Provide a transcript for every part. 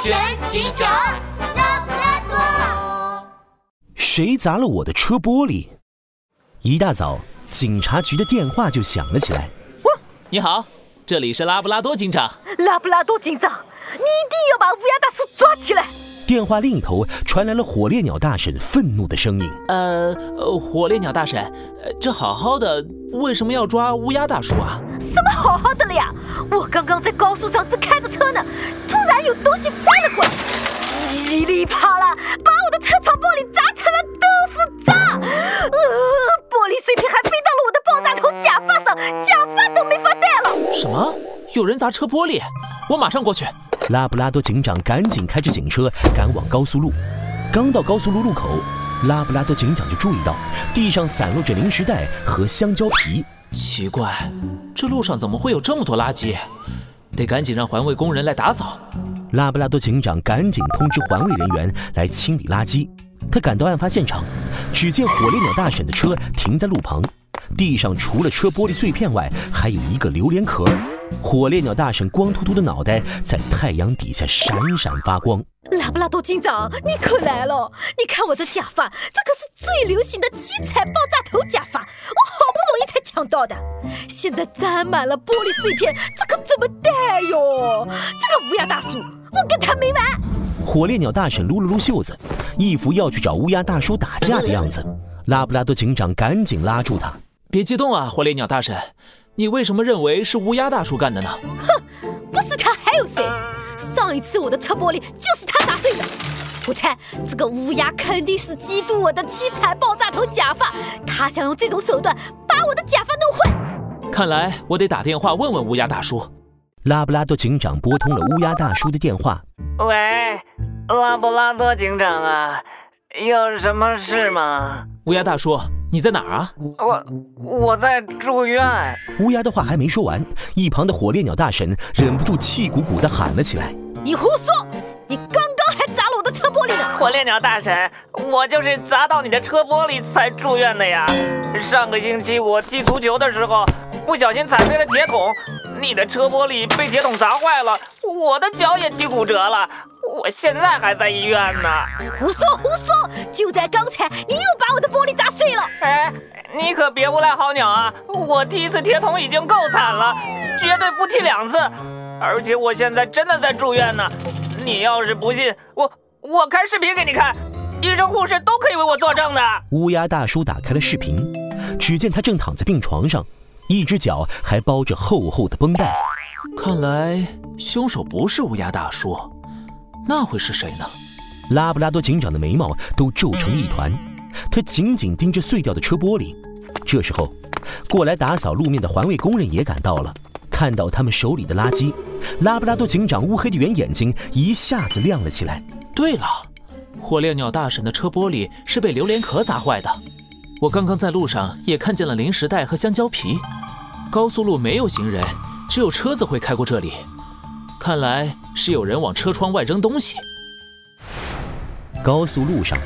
全警长拉布拉多。谁砸了我的车玻璃？一大早，警察局的电话就响了起来。你好，这里是拉布拉多警长。拉布拉多警长，你一定要把乌鸦大叔抓起来！电话另一头传来了火烈鸟大婶愤怒的声音。呃，火烈鸟大婶，这好好的，为什么要抓乌鸦大叔啊？什么好好的了呀？我刚刚在高速上正开着车呢，噼里啪啦，把我的车窗玻璃砸成了豆腐渣，呃，玻璃碎片还飞到了我的爆炸头假发上，假发都没法戴了。什么？有人砸车玻璃？我马上过去。拉布拉多警长赶紧开着警车赶往高速路。刚到高速路路口，拉布拉多警长就注意到地上散落着零食袋和香蕉皮。奇怪，这路上怎么会有这么多垃圾？得赶紧让环卫工人来打扫。拉布拉多警长赶紧通知环卫人员来清理垃圾。他赶到案发现场，只见火烈鸟大婶的车停在路旁，地上除了车玻璃碎片外，还有一个榴莲壳。火烈鸟大婶光秃秃的脑袋在太阳底下闪闪发光。拉布拉多警长，你可来了！你看我的假发，这可是最流行的七彩爆炸头假发，我好不容易才抢到的，现在沾满了玻璃碎片，这可怎么戴哟？这个乌鸦大叔，我跟他没完！火烈鸟大婶撸了撸袖子，一副要去找乌鸦大叔打架的样子。拉布拉多警长赶紧拉住他。别激动啊，火烈鸟大婶，你为什么认为是乌鸦大叔干的呢？哼不是他还有谁？上一次我的车玻璃就是他砸碎的。我猜这个乌鸦肯定是嫉妒我的七彩爆炸头假发，他想用这种手段把我的假发弄坏。看来我得打电话问问乌鸦大叔。拉布拉多警长拨通了乌鸦大叔的电话。喂，拉布拉多警长啊，有什么事吗？乌鸦大叔，你在哪儿啊？我我在住院。乌鸦的话还没说完，一旁的火烈鸟大婶忍不住气鼓鼓地喊了起来。你胡说！你刚刚还砸了我的车玻璃呢！火烈鸟大婶，我就是砸到你的车玻璃才住院的呀。上个星期我踢足球的时候，不小心踩飞了铁桶，你的车玻璃被铁桶砸坏了，我的脚也踢骨折了，我现在还在医院呢。胡说胡说！就在刚才，你又把我的玻璃砸碎了。哎，你可别无赖好鸟啊！我踢一次铁桶已经够惨了，绝对不踢两次。而且我现在真的在住院呢。你要是不信，我我开视频给你看，医生护士都可以为我作证的。乌鸦大叔打开了视频，只见他正躺在病床上，一只脚还包着厚厚的绷带。看来凶手不是乌鸦大叔，那会是谁呢？拉布拉多警长的眉毛都皱成一团，他紧紧盯着碎掉的车玻璃。这时候，过来打扫路面的环卫工人也赶到了，看到他们手里的垃圾，拉布拉多警长乌黑的圆眼睛一下子亮了起来。对了，火烈鸟大婶的车玻璃是被榴莲壳砸坏的。我刚刚在路上也看见了零食袋和香蕉皮。高速路没有行人，只有车子会开过这里。看来是有人往车窗外扔东西。高速路上，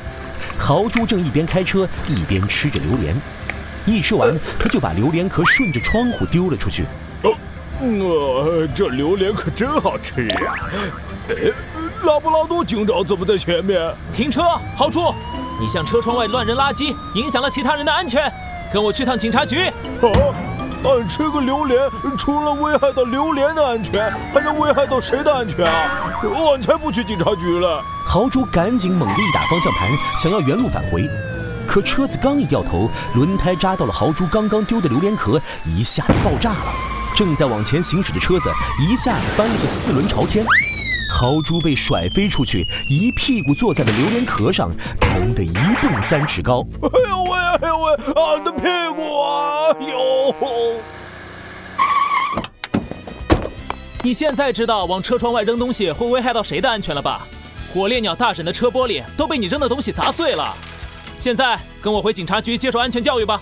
豪猪正一边开车一边吃着榴莲，一吃完，他就把榴莲壳顺着窗户丢了出去。呃，这榴莲可真好吃啊！哎，拉布拉多警长怎么在前面？停车，豪猪！你向车窗外乱扔垃圾，影响了其他人的安全。跟我去趟警察局。啊，俺吃个榴莲，除了危害到榴莲的安全，还能危害到谁的安全啊？俺才不去警察局了。豪猪赶紧猛地一打方向盘，想要原路返回，可车子刚一掉头，轮胎扎到了豪猪刚刚丢的榴莲壳，一下子爆炸了。正在往前行驶的车子一下子翻了个四轮朝天，豪猪被甩飞出去，一屁股坐在了榴莲壳上，疼得一蹦三尺高。哎呦喂，哎呦喂，俺的屁股啊！哎呦！你现在知道往车窗外扔东西会危害到谁的安全了吧？火烈鸟大婶的车玻璃都被你扔的东西砸碎了。现在跟我回警察局接受安全教育吧。